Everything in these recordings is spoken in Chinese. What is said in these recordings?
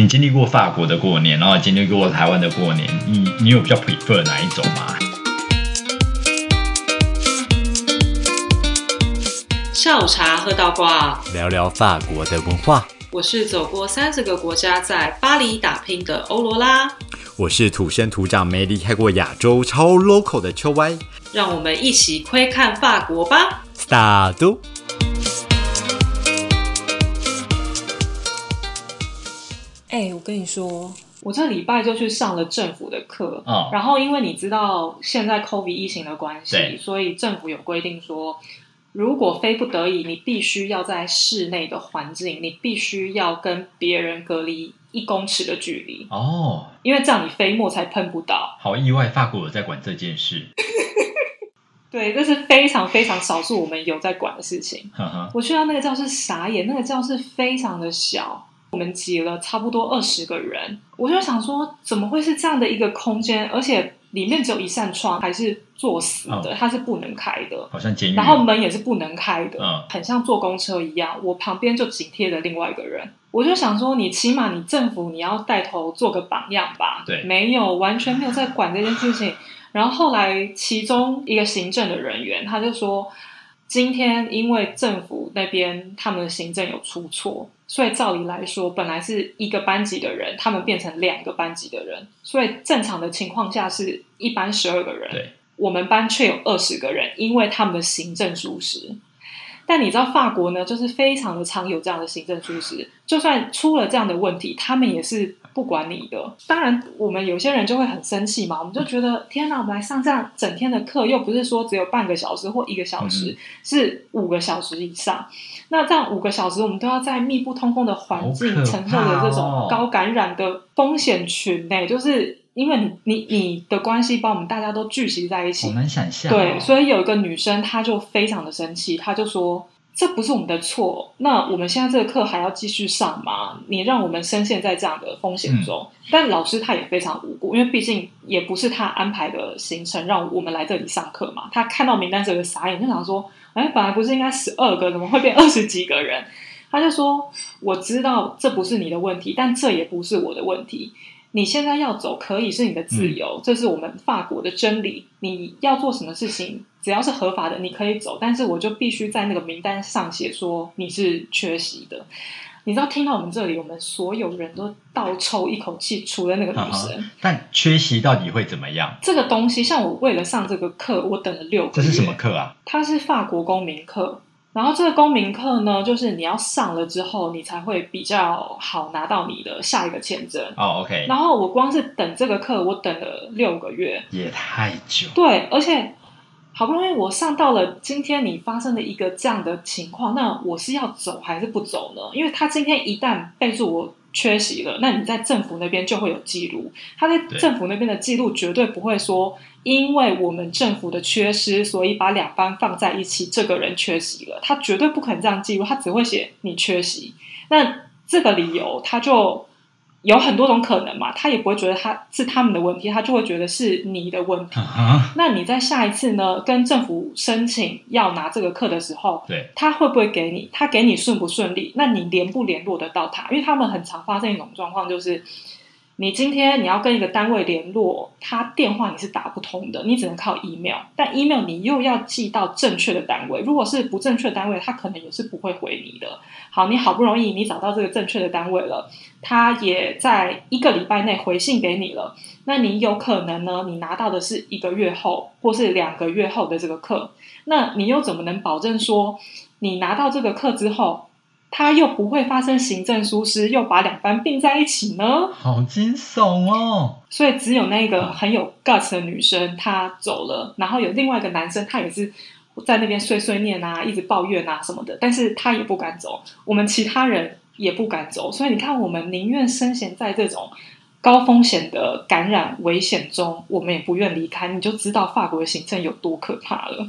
你经历过法国的过年，然后经历过台湾的过年，你你有比较 prefer 哪一种吗？下午茶喝到挂，聊聊法国的文化。我是走过三十个国家，在巴黎打拼的欧罗拉。我是土生土长、没离开过亚洲、超 local 的秋歪。让我们一起窥看法国吧。Start。哎、我跟你说，我这礼拜就去上了政府的课，哦然后因为你知道现在 COVID 疫情的关系对，所以政府有规定说，如果非不得已，你必须要在室内的环境，你必须要跟别人隔离一公尺的距离，哦，因为这样你飞沫才喷不到。好意外，法国有在管这件事。对，这是非常非常少数我们有在管的事情。呵呵，我去到那个教室傻眼，那个教室非常的小，我们挤了差不多二十个人，我就想说，怎么会是这样的一个空间，而且里面只有一扇窗，还是作死的，嗯它是不能开的。好像监狱。然后门也是不能开的，嗯很像坐公车一样。我旁边就紧贴着另外一个人，我就想说，你起码你政府你要带头做个榜样吧？对没有，完全没有在管这件事情。然后后来其中一个行政的人员他就说，今天因为政府那边他们的行政有出错，所以照理来说，本来是一个班级的人，他们变成两个班级的人，所以正常的情况下是一班十二个人，对，我们班却有二十个人，因为他们的行政疏失。但你知道法国呢，就是非常的常有这样的行政疏失，就算出了这样的问题，他们也是不管你的。当然，我们有些人就会很生气嘛，我们就觉得天哪，我们来上这样整天的课，又不是说只有半个小时或一个小时，是五个小时以上。那这样五个小时，我们都要在密不通风的环境承受着这哦种高感染的风险群呢、就是因为你你你的关系把我们大家都聚集在一起我们想象、哦。对，所以有一个女生，她就非常的生气，她就说：“这不是我们的错，那我们现在这个课还要继续上吗？你让我们深陷在这样的风险中。但老师他也非常无辜，因为毕竟也不是他安排的行程让我们来这里上课嘛。他看到名单时候就傻眼，就想说：“哎，本来不是应该十二个，怎么会变二十几个人？”他就说：“我知道这不是你的问题，但这也不是我的问题。”你现在要走可以是你的自由，这是我们法国的真理。你要做什么事情，只要是合法的，你可以走。但是我就必须在那个名单上写说你是缺席的。你知道，听到我们这里，我们所有人都倒抽一口气，除了那个女生。哈但缺席到底会怎么样？这个东西，像我为了上这个课，我等了六个月。这是什么？课啊？它是法国公民课。然后这个公民课呢，就是你要上了之后，你才会比较好拿到你的下一个签证。哦，OK，然后我光是等这个课，我等了六个月。也太久。对，而且好不容易我上到了今天你发生了一个这样的情况，那我是要走还是不走呢？因为他今天一旦备注我缺席了，那你在政府那边就会有记录，他在政府那边的记录绝对不会说。因为我们政府的缺失，所以把两班放在一起，这个人缺席了，他绝对不可能这样记录，他只会写你缺席。那这个理由，他就有很多种可能嘛，他也不会觉得他是他们的问题，他就会觉得是你的问题。那你在下一次呢，跟政府申请要拿这个课的时候，对，他会不会给你？他给你顺不顺利？那你联不联络得到他？因为他们很常发生一种状况，就是你今天你要跟一个单位联络，他电话你是打不通的，你只能靠 email，但 email 你又要寄到正确的单位，如果是不正确的单位，他可能也是不会回你的。好，你好不容易你找到这个正确的单位了，他也在一个礼拜内回信给你了。那你有可能呢？你拿到的是一个月后或是两个月后的这个课，那你又怎么能保证说你拿到这个课之后，它又不会发生行政疏失，又把两班并在一起呢？好惊悚哦。所以只有那个很有 guts 的女生她走了，然后有另外一个男生，他也是在那边碎碎念啊，一直抱怨啊什么的，但是他也不敢走，我们其他人也不敢走，所以你看，我们宁愿深陷在这种高风险的感染危险中，我们也不愿离开，你就知道法国的行政有多可怕了。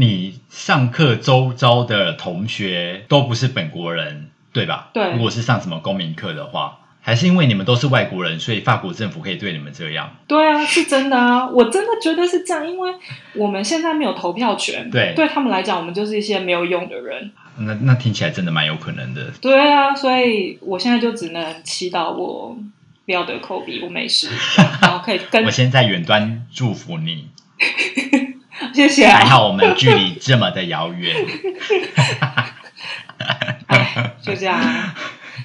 你上课周遭的同学都不是本国人，对吧？对如果是上什么公民课的话，还是因为你们都是外国人，所以法国政府可以对你们这样？对啊，是真的啊，我真的觉得是这样，因为我们现在没有投票权，对对他们来讲，我们就是一些没有用的人。那那听起来真的蛮有可能的。对啊，所以我现在就只能祈祷我不要得 COVID，我没事，然后可以跟我先在远端祝福你，谢谢啊。还好我们距离这么的遥远。哎，就这样啊。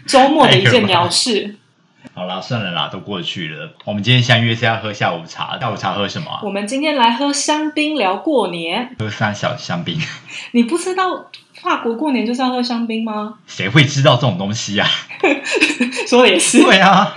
周末的一件鸟事。好啦，算了啦，都过去了。我们今天相约是要喝下午茶，下午茶喝什么啊？我们今天来喝香槟聊过年。喝三小香槟。你不知道法国过年就是要喝香槟吗？谁会知道这种东西啊？说的也是。对啊。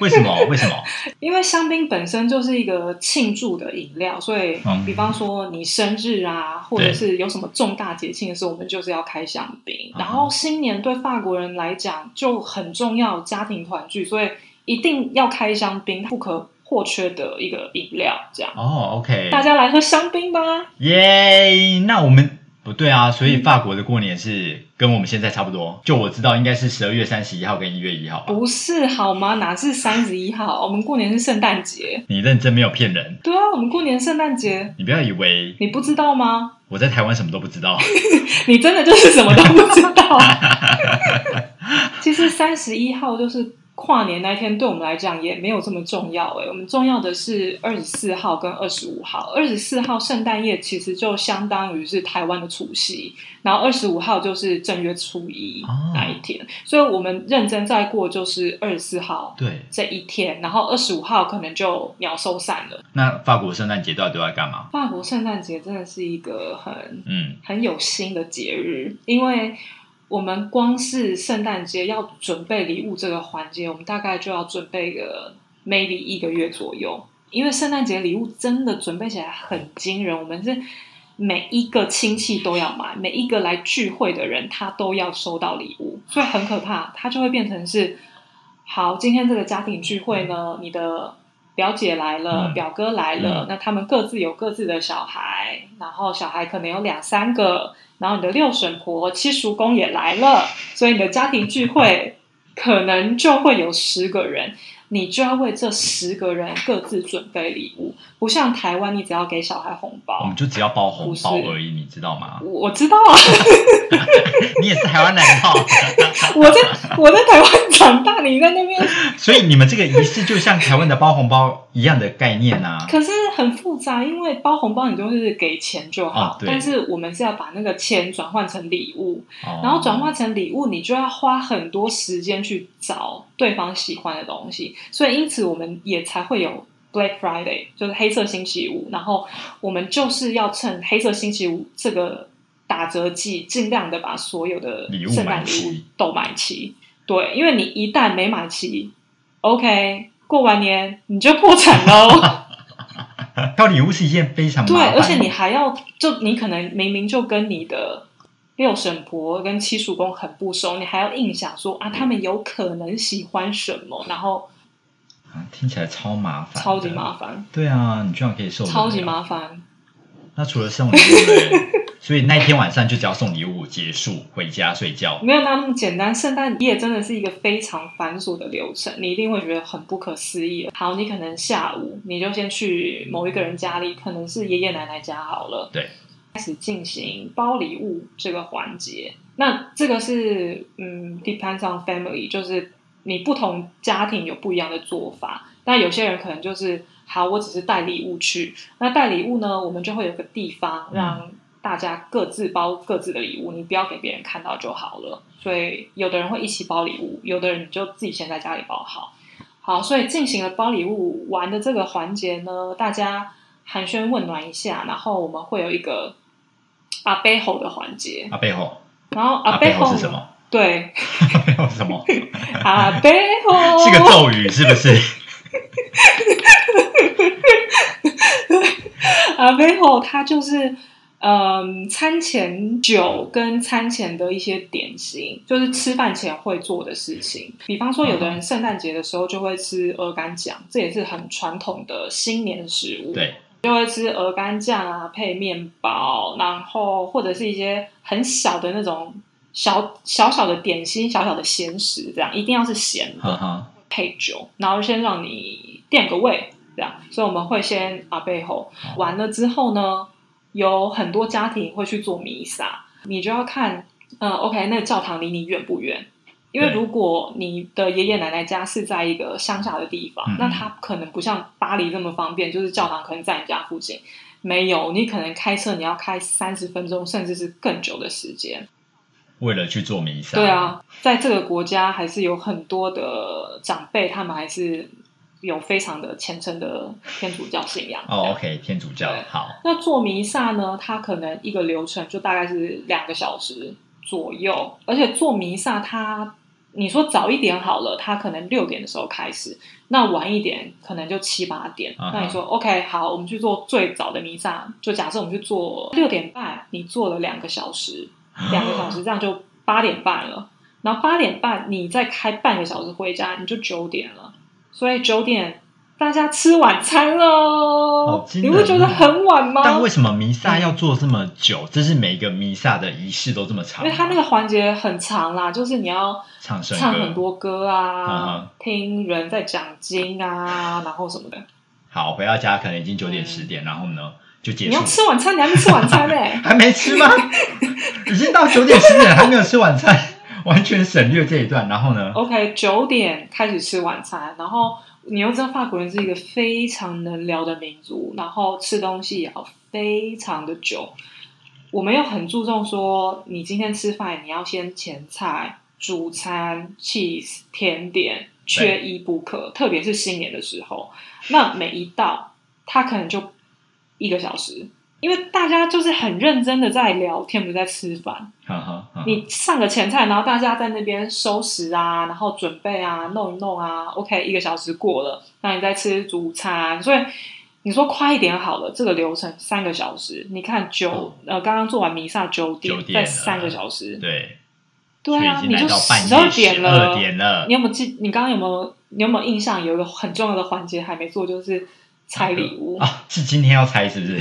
为什么？为什么？因为香槟本身就是一个庆祝的饮料，所以，比方说你生日啊，或者是有什么重大节庆的时候，我们就是要开香槟。然后新年对法国人来讲就很重要，家庭团聚，所以一定要开香槟，不可或缺的一个饮料。这样哦，OK，大家来喝香槟吧！耶，那我们。不对啊，所以法国的过年是跟我们现在差不多。就我知道，应该是十二月三十一号跟一月一号。不是好吗？哪是三十一号？我们过年是圣诞节。你认真没有骗人？对啊，我们过年圣诞节。你不要以为你不知道吗？我在台湾什么都不知道。你真的就是什么都不知道。其实三十一号就是。跨年那一天对我们来讲也没有这么重要诶，我们重要的是二十四号跟二十五号。二十四号圣诞夜其实就相当于是台湾的除夕，然后二十五号就是正月初一那一天，所以我们认真在过就是二十四号对这一天，然后二十五号可能就鸟收散了。那法国圣诞节到底都在干嘛？法国圣诞节真的是一个很嗯很有心的节日，因为。我们光是圣诞节要准备礼物这个环节，我们大概就要准备个 maybe 一个月左右，因为圣诞节礼物真的准备起来很惊人。我们是每一个亲戚都要买，每一个来聚会的人他都要收到礼物，所以很可怕。它就会变成是，好，今天这个家庭聚会呢，你的表姐来了，表哥来了，那他们各自有各自的小孩，然后小孩可能有两三个。然后你的六婶婆、七叔公也来了，所以你的家庭聚会可能就会有十个人。你就要为这十个人各自准备礼物，不像台湾，你只要给小孩红包，我们就只要包红包而已，你知道吗？我知道啊，你也是台湾人哦。我在我在台湾长大，你在那边，所以你们这个仪式就像台湾的包红包一样的概念啊。可是很复杂，因为包红包你就是给钱就好，但是我们是要把那个钱转换成礼物，然后转换成礼物，你就要花很多时间去找对方喜欢的东西。所以，因此我们也才会有 Black Friday，就是黑色星期五。然后，我们就是要趁黑色星期五这个打折季，尽量的把所有的圣诞礼物都买齐。对，因为你一旦没买齐，OK，过完年你就破产喽。挑礼物是一件非常对，而且你还要，就你可能明明就跟你的六婶婆跟七叔公很不熟，你还要硬想说啊，他们有可能喜欢什么，然后。听起来超麻烦，超级麻烦。对啊，你居然可以送超级麻烦。那除了送礼物，所以那一天晚上就只要送礼物结束，回家睡觉。没有那么简单，圣诞夜真的是一个非常繁琐的流程，你一定会觉得很不可思议。好，你可能下午你就先去某一个人家里，可能是爷爷奶奶家好了，对，开始进行包礼物这个环节。那这个是嗯，depends on family，就是。你不同家庭有不一样的做法，但有些人可能就是好，我只是带礼物去。那带礼物呢，我们就会有个地方让大家各自包各自的礼物，你不要给别人看到就好了。所以有的人会一起包礼物，有的人就自己先在家里包好。好，所以进行了包礼物玩的这个环节呢，大家寒暄问暖一下，然后我们会有一个阿背后的环节。阿背后，然后阿背后是什么？对，什么？阿背后是个咒语，是不是？阿背后，它就是嗯，餐前酒跟餐前的一些点心，就是吃饭前会做的事情。比方说，有的人圣诞节的时候就会吃鹅肝酱，这也是很传统的新年食物。对，就会吃鹅肝酱啊，配面包，然后或者是一些很小的那种。小小小的点心，小小的咸食，这样一定要是咸的，配酒，然后先让你垫个胃，这样。所以我们会先啊背后完了之后呢，有很多家庭会去做弥撒。你就要看，呃，OK，那个教堂离你远不远？因为如果你的爷爷奶奶家是在一个乡下的地方，嗯那他可能不像巴黎这么方便，就是教堂可能在你家附近。没有，你可能开车你要开三十分钟，甚至是更久的时间。为了去做弥撒。对，啊，在这个国家还是有很多的长辈，他们还是有非常的虔诚的天主教信仰。哦，OK，天主教好，那做弥撒呢，它可能一个流程就大概是两个小时左右，而且做弥撒它，你说早一点好了，他可能六点的时候开始，那晚一点可能就七八点。那你说 OK 好，我们去做最早的弥撒，就假设我们去做六点半，你做了两个小时，两个小时这样就八点半了，然后八点半你再开半个小时回家，你就九点了，所以九点。大家吃晚餐喽你人不觉得很晚吗？但为什么弥撒要做这么久？这是每一个弥撒的仪式都这么长吗？因为它那个环节很长啦，就是你要唱圣歌唱很多歌嗯啊哼，听人在讲经啊，然后什么的。好，回到家可能已经九点十点，然后呢就结束你要。吃晚餐，你还没吃晚餐呢、还没吃吗？已经到九点十点还没有吃晚餐，完全省略这一段。然后呢？OK，九点开始吃晚餐，然后你又知道法国人是一个非常能聊的民族，然后吃东西也要非常的久。我们又很注重说，你今天吃饭你要先前菜、主餐、cheese、甜点，缺一不可。特别是新年的时候，那每一道它可能就一个小时，因为大家就是很认真的在聊天，不是在吃饭。你上个前菜，然后大家在那边收拾啊，然后准备啊，弄一弄啊，OK，一个小时过了，那你再吃主餐，所以你说快一点好了，这个流程三个小时，你看九、呃，刚刚做完弥撒九点，再三个小时，对，对啊，你就十二点了，点了你。有没有记？你刚刚有没有你有没有印象？有一个很重要的环节还没做，就是拆礼物，啊，是今天要拆是不是？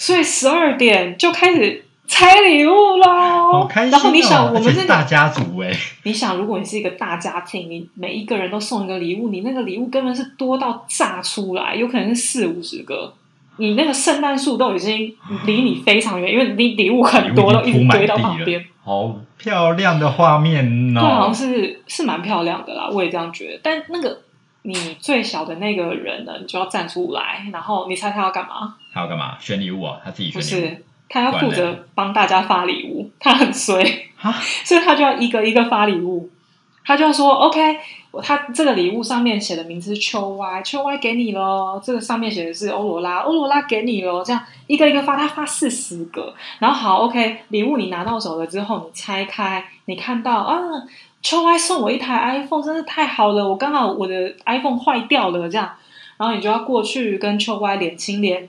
所以十二点就开始拆礼物喽，好开心、哦！然后你想，我们这大家族哎，你想，如果你是一个大家庭，你每一个人都送一个礼物，你那个礼物根本是多到炸出来，有可能是四五十个。你那个圣诞树都已经离你非常远，因为你礼物很多，都一直堆到旁边。好漂亮的画面对，好哦像！是是蛮漂亮的啦，我也这样觉得。但那个你最小的那个人呢，你就要站出来，然后你猜他要干嘛？他要干嘛？选礼物啊？他自己选礼物是，他要负责帮大家发礼物，他很衰。啊？所以他就要一个一个发礼物，他就要说 OK，我他这个礼物上面写的名字是秋歪，秋歪给你喽，这个上面写的是欧罗拉，欧罗拉给你喽，这样一个一个发，他发四十个，然后好 OK，礼物你拿到手了之后，你拆开，你看到啊。秋歪送我一台 iPhone，真是太好了！我刚好我的 iPhone 坏掉了，这样，然后你就要过去跟秋歪脸亲脸，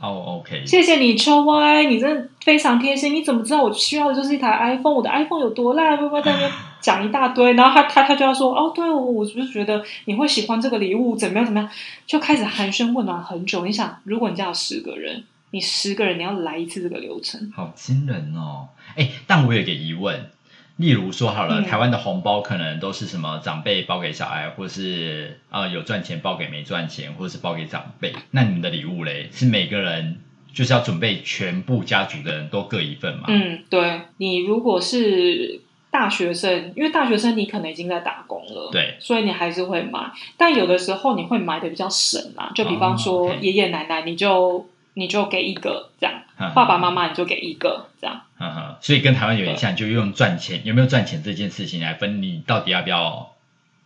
哦，OK，谢谢你，秋歪，你真的非常贴心。你怎么知道我需要的就是一台 iPhone？我的 iPhone 有多烂？会不会在那边讲一大堆？然后他他他就要说，哦，对，我我是不是觉得你会喜欢这个礼物？怎么样怎么样？就开始寒暄问暖很久。你想，如果你家有十个人，你十个人你要来一次这个流程，好惊人哦！哎，但我有一个疑问，例如说好了，嗯台湾的红包可能都是什么长辈包给小孩，或是呃有赚钱包给没赚钱，或是包给长辈。那你们的礼物嘞，是每个人就是要准备全部家族的人都各一份嘛？嗯，对你如果是大学生，因为大学生你可能已经在打工了，对，所以你还是会买，但有的时候你会买的比较省啊，就比方哦说爷爷奶奶，你就你就给一个这样，嗯爸爸妈妈你就给一个这样，嗯哼，所以跟台湾有点像，就用赚钱有没有赚钱这件事情来分你到底要不要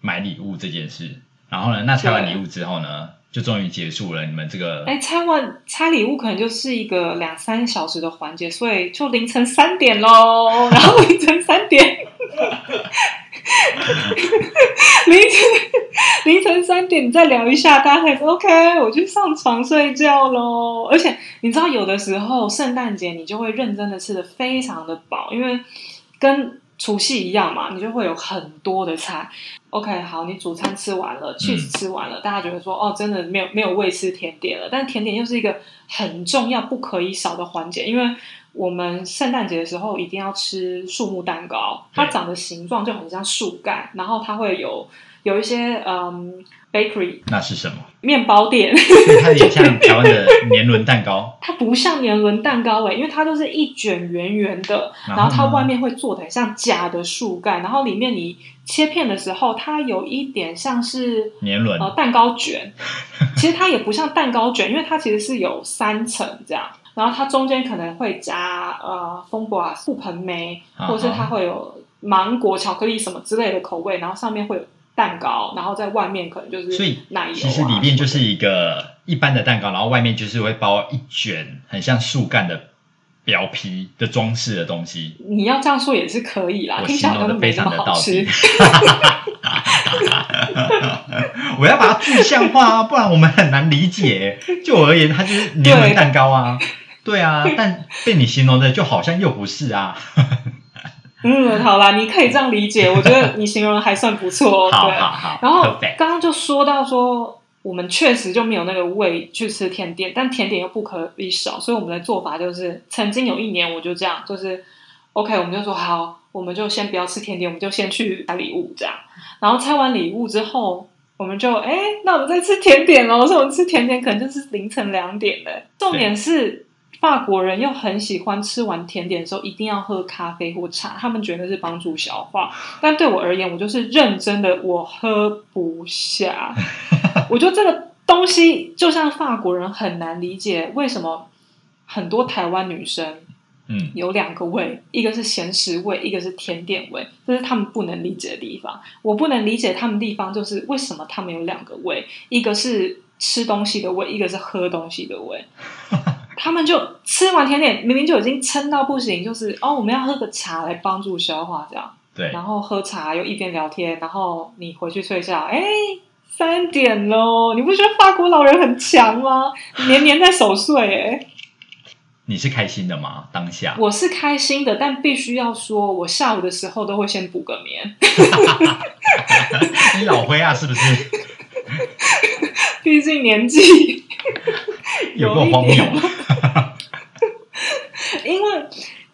买礼物这件事。然后呢，那拆完对。礼物之后呢，就终于结束了你们这个哎，拆完拆礼物可能就是一个两三小时的环节，所以就凌晨三点喽，然后凌晨三点，凌晨凌晨三点你再聊一下，大家才说 OK，我去上床睡觉喽。而且你知道，有的时候圣诞节你就会认真的吃的非常的饱，因为跟除夕一样嘛，你就会有很多的菜。OK，好，你主餐吃完了，cheese 吃完了，大家觉得说哦，真的没有没有胃吃甜点了。但甜点又是一个很重要、不可以少的环节，因为我们圣诞节的时候一定要吃树木蛋糕，它长的形状就很像树干，然后它会有有一些嗯 bakery 那是什么？面包店，所以它也像台湾的年轮蛋糕，它不像年轮蛋糕诶，因为它都是一卷圆圆的，然后它外面会做的很像假的树干，然后里面你切片的时候，它有一点像是年轮。呃蛋糕卷，其实它也不像蛋糕卷，因为它其实是有三层这样，然后它中间可能会加呃风果啊、覆盆梅，或者是它会有芒果、巧克力什么之类的口味，然后上面会有蛋糕，然后在外面可能就是所以奶油、啊，其实里面就是一个一般的蛋糕，然后外面就是会包一卷很像树干的表皮的装饰的东西。你要这样说也是可以啦，我形容的非常的到好吃底。。我要把它具象化啊，不然我们很难理解。就我而言，它就是柠檬蛋糕啊。对啊，但被你形容的就好像又不是啊。嗯，好啦，你可以这样理解，我觉得你形容的还算不错。好对，好好，然后刚刚就说到说，我们确实就没有那个胃去吃甜点，但甜点又不可以少，所以我们的做法就是，曾经有一年我就这样，就是 OK，我们就说好，我们就先不要吃甜点，我们就先去拆礼物这样。然后拆完礼物之后，我们就哎，那我们再吃甜点喽。所以我们吃甜点可能就是凌晨两点了。重点是。法国人又很喜欢吃完甜点的时候一定要喝咖啡或茶，他们觉得是帮助消化。但对我而言，我就是认真的，我喝不下。我觉得这个东西就像法国人很难理解，为什么很多台湾女生嗯，有两个胃，一个是咸食味，一个是甜点味，这是他们不能理解的地方。我不能理解他们地方就是为什么他们有两个胃，一个是吃东西的胃，一个是喝东西的胃。他们就吃完甜点，明明就已经撑到不行，就是哦，我们要喝个茶来帮助消化，这样。对，然后喝茶又一边聊天，然后你回去睡觉，哎，三点喽！你不觉得法国老人很强吗？年年在守岁，哎，你是开心的吗？当下我是开心的，但必须要说，我下午的时候都会先补个眠，你老灰啊，是不是？毕竟年纪 有够一点。因为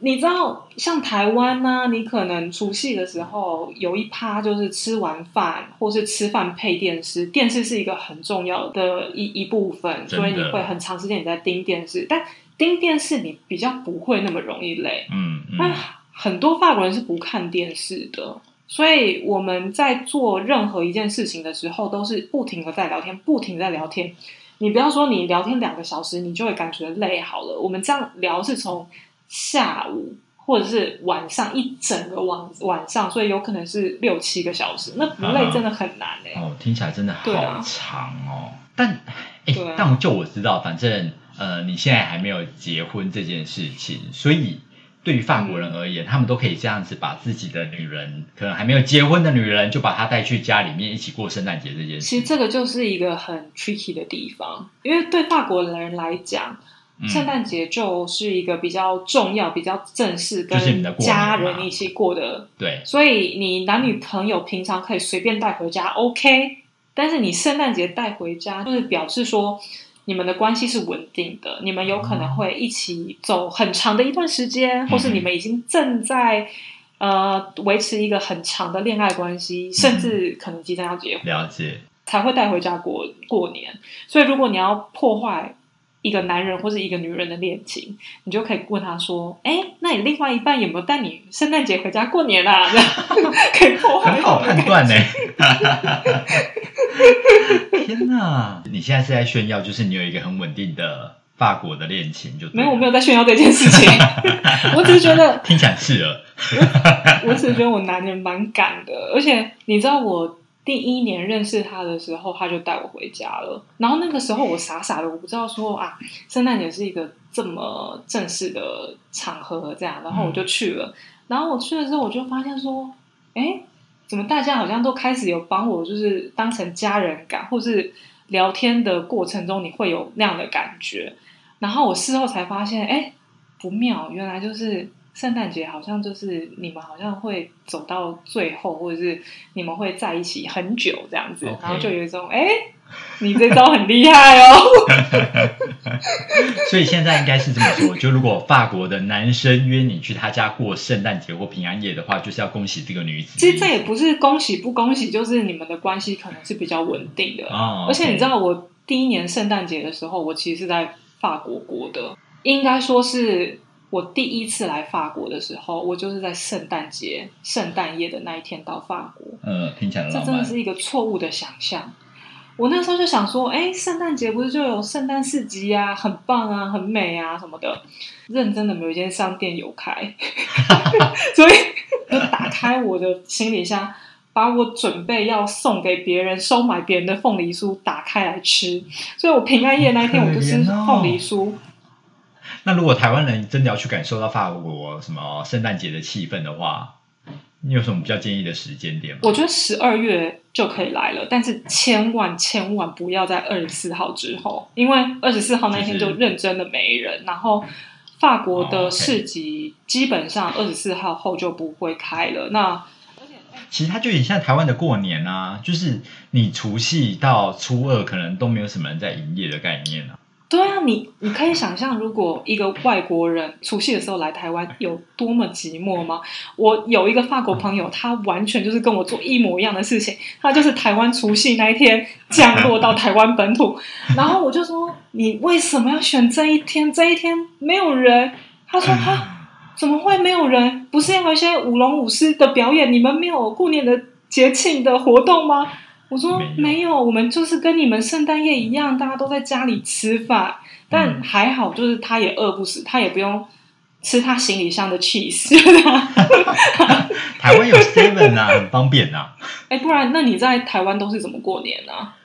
你知道，像台湾呢、你可能除夕的时候有一趴就是吃完饭，或是吃饭配电视，电视是一个很重要的一一部分，所以你会很长时间你在盯电视，但盯电视你比较不会那么容易累。嗯那嗯，很多法国人是不看电视的，所以我们在做任何一件事情的时候，都是不停的在聊天，不停地在聊天。你不要说你聊天两个小时，你就会感觉累好了。我们这样聊是从下午或者是晚上一整个晚晚上，所以有可能是六七个小时，那不累真的很难哎、哦，听起来真的好长哦。但哎对啊，但就我知道，反正呃，你现在还没有结婚这件事情，所以对于法国人而言，他们都可以这样子把自己的女人，可能还没有结婚的女人，就把她带去家里面一起过圣诞节这件事。其实这个就是一个很 tricky 的地方，因为对法国人来讲，嗯圣诞节就是一个比较重要、比较正式，跟家人一起过的。对，所以你男女朋友平常可以随便带回家，OK。但是你圣诞节带回家，就是表示说你们的关系是稳定的，你们有可能会一起走很长的一段时间，或是你们已经正在呃维持一个很长的恋爱关系，甚至可能即将要结婚。了解。才会带回家过过年。所以，如果你要破坏一个男人或是一个女人的恋情，你就可以问他说：“哎，那你另外一半有没有带你圣诞节回家过年啊？”这 样可以破坏很好判断呢。天哪！你现在是在炫耀，就是你有一个很稳定的法国的恋情，就对没有，我没有，在炫耀这件事情。我只是觉得，听起来很刺耳。我只是觉得我男人蛮敢的，而且你知道我。第一年认识他的时候，他就带我回家了。然后那个时候我傻傻的，我不知道说啊，圣诞节是一个这么正式的场合，这样，然后我就去了。然后我去了之后，我就发现说，哎，怎么大家好像都开始有帮我，就是当成家人感，或是聊天的过程中你会有那样的感觉。然后我事后才发现，哎，不妙，原来就是圣诞节好像就是你们好像会走到最后，或者是你们会在一起很久这样子然后就有一种哎你这招很厉害哦。所以现在应该是这么说，就如果法国的男生约你去他家过圣诞节或平安夜的话，就是要恭喜这个女子。其实这也不是恭喜不恭喜，就是你们的关系可能是比较稳定的。哦，而且你知道，道，我第一年圣诞节的时候，我其实是在法国过的，应该说是我第一次来法国的时候，我就是在圣诞节、圣诞夜的那一天到法国。嗯，听起来。这真的是一个错误的想象。我那时候就想说，哎，圣诞节不是就有圣诞市集啊，很棒啊，很美啊什么的。认真的没有一间商店有开，所以就打开我的行李箱，把我准备要送给别人、收买别人的凤梨酥打开来吃。所以我平安夜那一天，我就吃凤梨酥。那如果台湾人真的要去感受到法国什么圣诞节的气氛的话，你有什么比较建议的时间点吗？我觉得十二月就可以来了，但是千万千万不要在二十四号之后，因为二十四号那天就就是认真的没人。然后法国哦的市集基本上二十四号后就不会开了。那其实它就有点像台湾的过年啊，就是你除夕到初二可能都没有什么人在营业的概念啊。对啊，你你可以想象，如果一个外国人除夕的时候来台湾，有多么寂寞吗？我有一个法国朋友，他完全就是跟我做一模一样的事情，他就是台湾除夕那一天降落到台湾本土，然后我就说，你为什么要选这一天？这一天没有人。他说哈，怎么会没有人？不是要有一些舞龙舞狮的表演？你们没有过年的节庆的活动吗？我说没有我们就是跟你们圣诞夜一样，大家都在家里吃饭。但嗯还好，就是他也饿不死，他也不用吃他行李箱的 cheese。台湾有 Seven 啊，很方便啊。哎，不然那你在台湾都是怎么过年啊？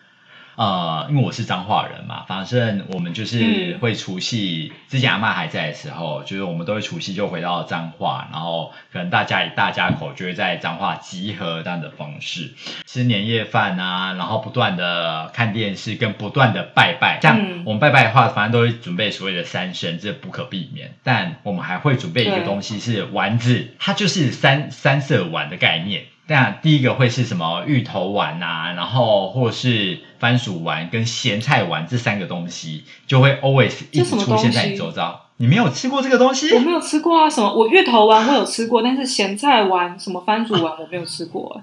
呃，因为我是彰化人嘛，反正我们就是嗯会除夕，之前阿妈还在的时候，就是我们都会除夕就回到彰化，然后可能大家以大家口就会在彰化集合这样的方式，吃年夜饭啊，然后不断的看电视跟不断的拜拜。像嗯我们拜拜的话，反正都会准备所谓的三牲，这不可避免。但我们还会准备一个对东西是丸子，它就是三三色丸的概念。那第一个会是什么芋头丸啊，然后或是番薯丸跟咸菜丸这三个东西，就会 always 一直出现在你周遭。你没有吃过这个东西？我没有吃过啊，什么我芋头丸我有吃过，但是咸菜丸、什么番薯丸我没有吃过。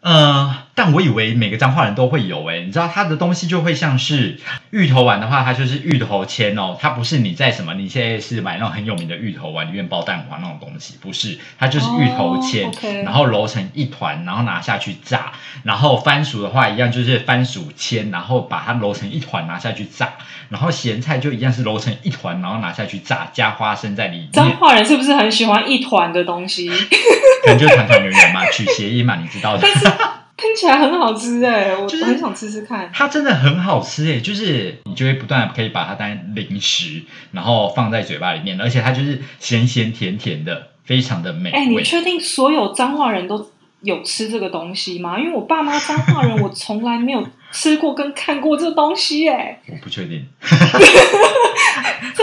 呃，但我以为每个彰化人都会有诶，你知道它的东西就会像是芋头丸的话，它就是芋头签哦，它不是你在什么，你现在是买那种很有名的芋头丸里面包蛋黄那种东西，不是，它就是芋头签，然后揉成一团，然后拿下去炸。然后番薯的话一样就是番薯签，然后把它揉成一团拿下去炸。然后咸菜就一样是揉成一团，然后拿下去炸，加花生在里面，彰化人是不是很喜欢一团的东西？可能就是团团圆圆嘛，取谐音嘛，你知道的。听起来很好吃哎，我就是很想吃吃看。它真的很好吃诶，就是你就会不断可以把它当零食，然后放在嘴巴里面，而且它就是咸咸甜甜的，非常的美哎，你味。确定所有彰化人都有吃这个东西吗？因为我爸妈彰化人，我从来没有吃过跟看过这东西哎，我不确定，这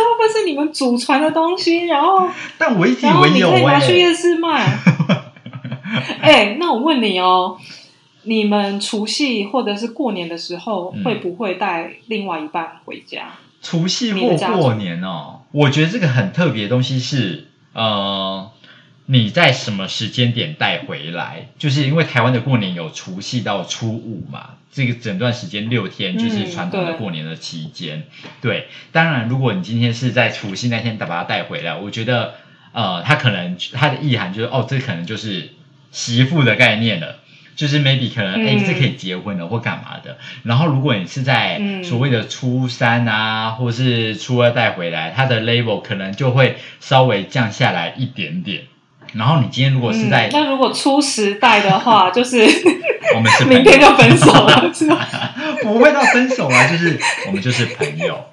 会不会是你们祖传的东西？然后但我一直以为你。可以拿去夜市卖。哎、那我问你哦，你们除夕或者是过年的时候，嗯会不会带另外一半回家？除夕或你的家族过年哦，我觉得这个很特别的东西是，呃，你在什么时间点带回来？就是因为台湾的过年有除夕到初五嘛，这个整段时间六天就是嗯传统的对过年的期间。对，当然如果你今天是在除夕那天把它带回来，我觉得，呃，它可能它的意涵就是，哦，这可能就是媳妇的概念了。就是 maybe 可能哎、嗯这可以结婚的或干嘛的。然后如果你是在嗯所谓的初三啊，或是初二带回来，它的 label 可能就会稍微降下来一点点。然后你今天如果是在、嗯、那如果初十带的话，就是我们是 明天就分手了，是吧？不会到分手啊，就是我们就是朋友。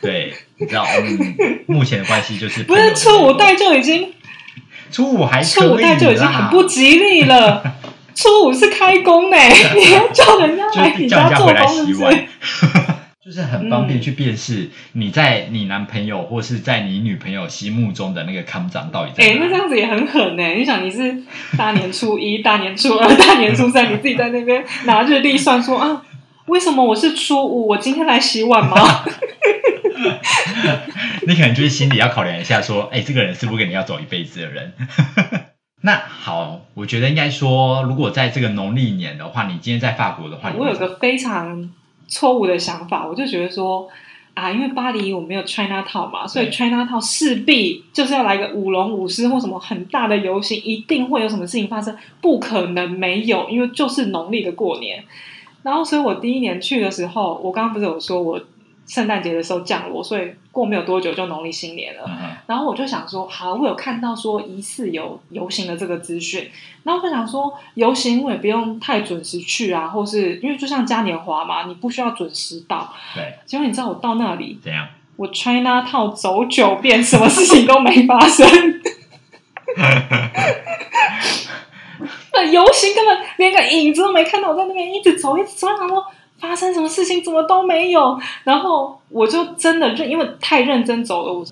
对，你知道，我们，目前的关系就是不是初五带就已经初五还初五带就已经很不吉利了。初五是开工呢，你要 叫人家来你家做工，是不是？洗碗，就是很方便嗯去辨识你在你男朋友或是在你女朋友心目中的那个康长到底在哎。那这样子也很狠呢、你想，你是大年初一、大年初二、大年初三，你自己在那边拿日历算说啊，为什么我是初五？我今天来洗碗吗？你可能就是心里要考量一下，说，哎，这个人是不是跟你要走一辈子的人？那好，我觉得应该说，如果在这个农历年的话，你今天在法国的话，我有个非常错误的想法，我就觉得说，啊，因为巴黎我没有 China Town 嘛，所以 China Town 势必就是要来个舞龙舞狮或什么很大的游行，一定会有什么事情发生，不可能没有，因为就是农历的过年。然后，所以我第一年去的时候，我刚刚不是有说我。圣诞节的时候降落，所以过没有多久就农历新年了。然后我就想说，好，我有看到说疑似有游行的这个资讯，然后我想说游行我也不用太准时去啊，或是因为就像嘉年华嘛，你不需要准时到。对。结果你知道我到那里怎样？我 China 套走九遍，什么事情都没发生。那游行根本连个影子都没看到，我在那边一直走，一直走，然后。发生什么事情？怎么都没有？然后我就真的认，因为太认真走了，我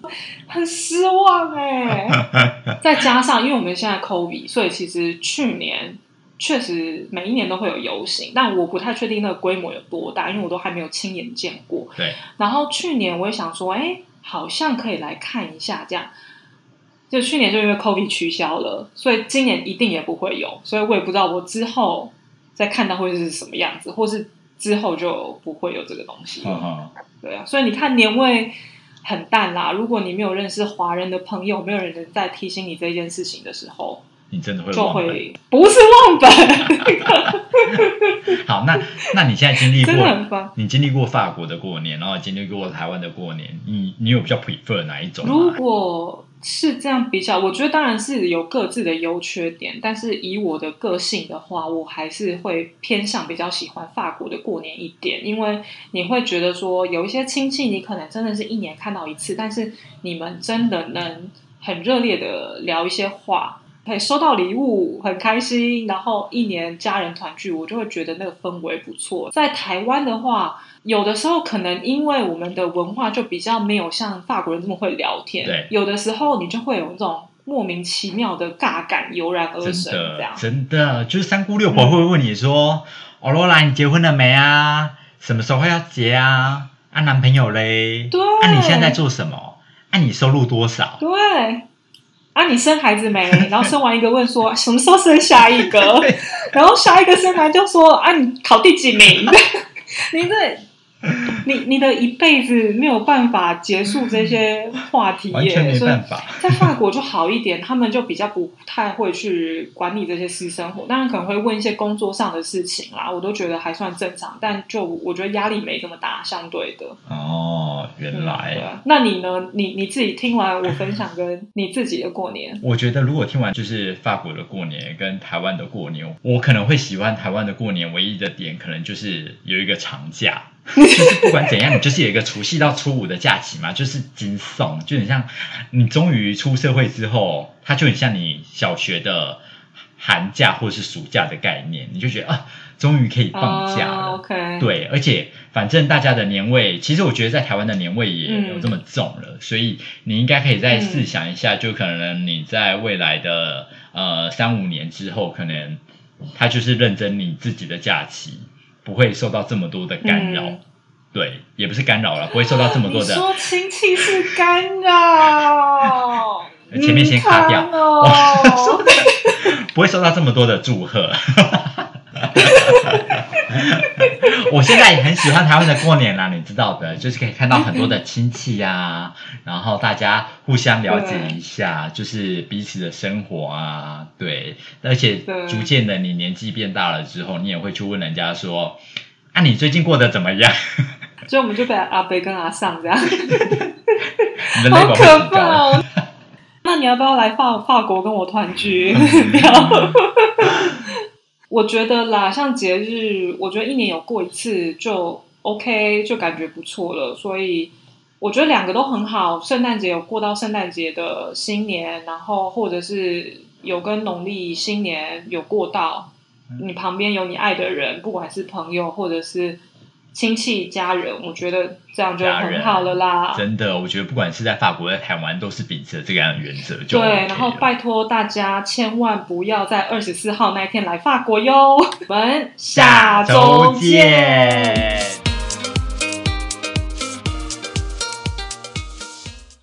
很失望哎。再加上，因为我们现在 COVID，所以其实去年确实每一年都会有游行，但我不太确定那个规模有多大，因为我都还没有亲眼见过。对。然后去年我也想说，哎，好像可以来看一下，这样。就去年就因为 COVID 取消了，所以今年一定也不会有，所以我也不知道我之后再看到会是什么样子，或是。之后就不会有这个东西，对啊，所以你看年味很淡啦。如果你没有认识华人的朋友，没有人在提醒你这件事情的时候，你真的会就会不是忘本。好，那那你现在经历过，你经历过法国的过年，然后经历过台湾的过年，你你有比较 prefer 哪一种？如果是这样比较，我觉得当然是有各自的优缺点，但是以我的个性的话，我还是会偏向比较喜欢法国的过年一点，因为你会觉得说有一些亲戚，你可能真的是一年看到一次，但是你们真的能很热烈的聊一些话，可以收到礼物，很开心，然后一年家人团聚，我就会觉得那个氛围不错。在台湾的话。有的时候可能因为我们的文化就比较没有像法国人这么会聊天，对，有的时候你就会有那种莫名其妙的尬感油然而生，这样真的就是三姑六婆会问你说：“欧罗拉，你结婚了没啊？什么时候要结啊？啊，男朋友嘞？对，啊，你现在在做什么？啊，你收入多少？对，啊，你生孩子没？然后生完一个问说 什么时候生下一个？然后下一个生完就说啊，你考第几名？你这。你你的一辈子没有办法结束这些话题，完全没办法。在法国就好一点，他们就比较不太会去管理这些私生活，当然可能会问一些工作上的事情啦，我都觉得还算正常。但就我觉得压力没这么大，相对的。哦，原来。那你呢？你你自己听完我分享跟你自己的过年，我觉得如果听完就是法国的过年跟台湾的过年，我可能会喜欢台湾的过年。唯一的点可能就是有一个长假。就 是不管怎样，你就是有一个除夕到初五的假期嘛，就是惊悚，就很像你终于出社会之后，它就很像你小学的寒假或者是暑假的概念，你就觉得啊，终于可以放假了。OK，对，而且反正大家的年味，其实我觉得在台湾的年味也有这么重了，所以你应该可以再试想一下，就可能你在未来的呃三五年之后，可能它就是认真你自己的假期。不会受到这么多的干扰，对，也不是干扰了，不会受到这么多的。说亲戚是干扰，前面先卡掉，不会受到这么多的祝贺。我现在也很喜欢台湾的过年啦，你知道的，就是可以看到很多的亲戚呀，然后大家互相了解一下，就是彼此的生活啊，对，而且逐渐的，你年纪变大了之后，你也会去问人家说，啊，你最近过得怎么样？所以我们就被阿北跟阿尚这样，好可怕哦！那你要不要来法法国跟我团聚？我觉得啦，像节日，我觉得一年有过一次就 OK，就感觉不错了。所以我觉得两个都很好。圣诞节有过到圣诞节的新年，然后或者是有跟农历新年有过到，你旁边有你爱的人，不管是朋友或者是亲戚家人，我觉得这样就很好了啦。真的，我觉得不管是在法国、在台湾，都是秉持着这个样的原则就 OK 对，然后拜托大家千万不要在二十四号那一天来法国哟。我们下周见。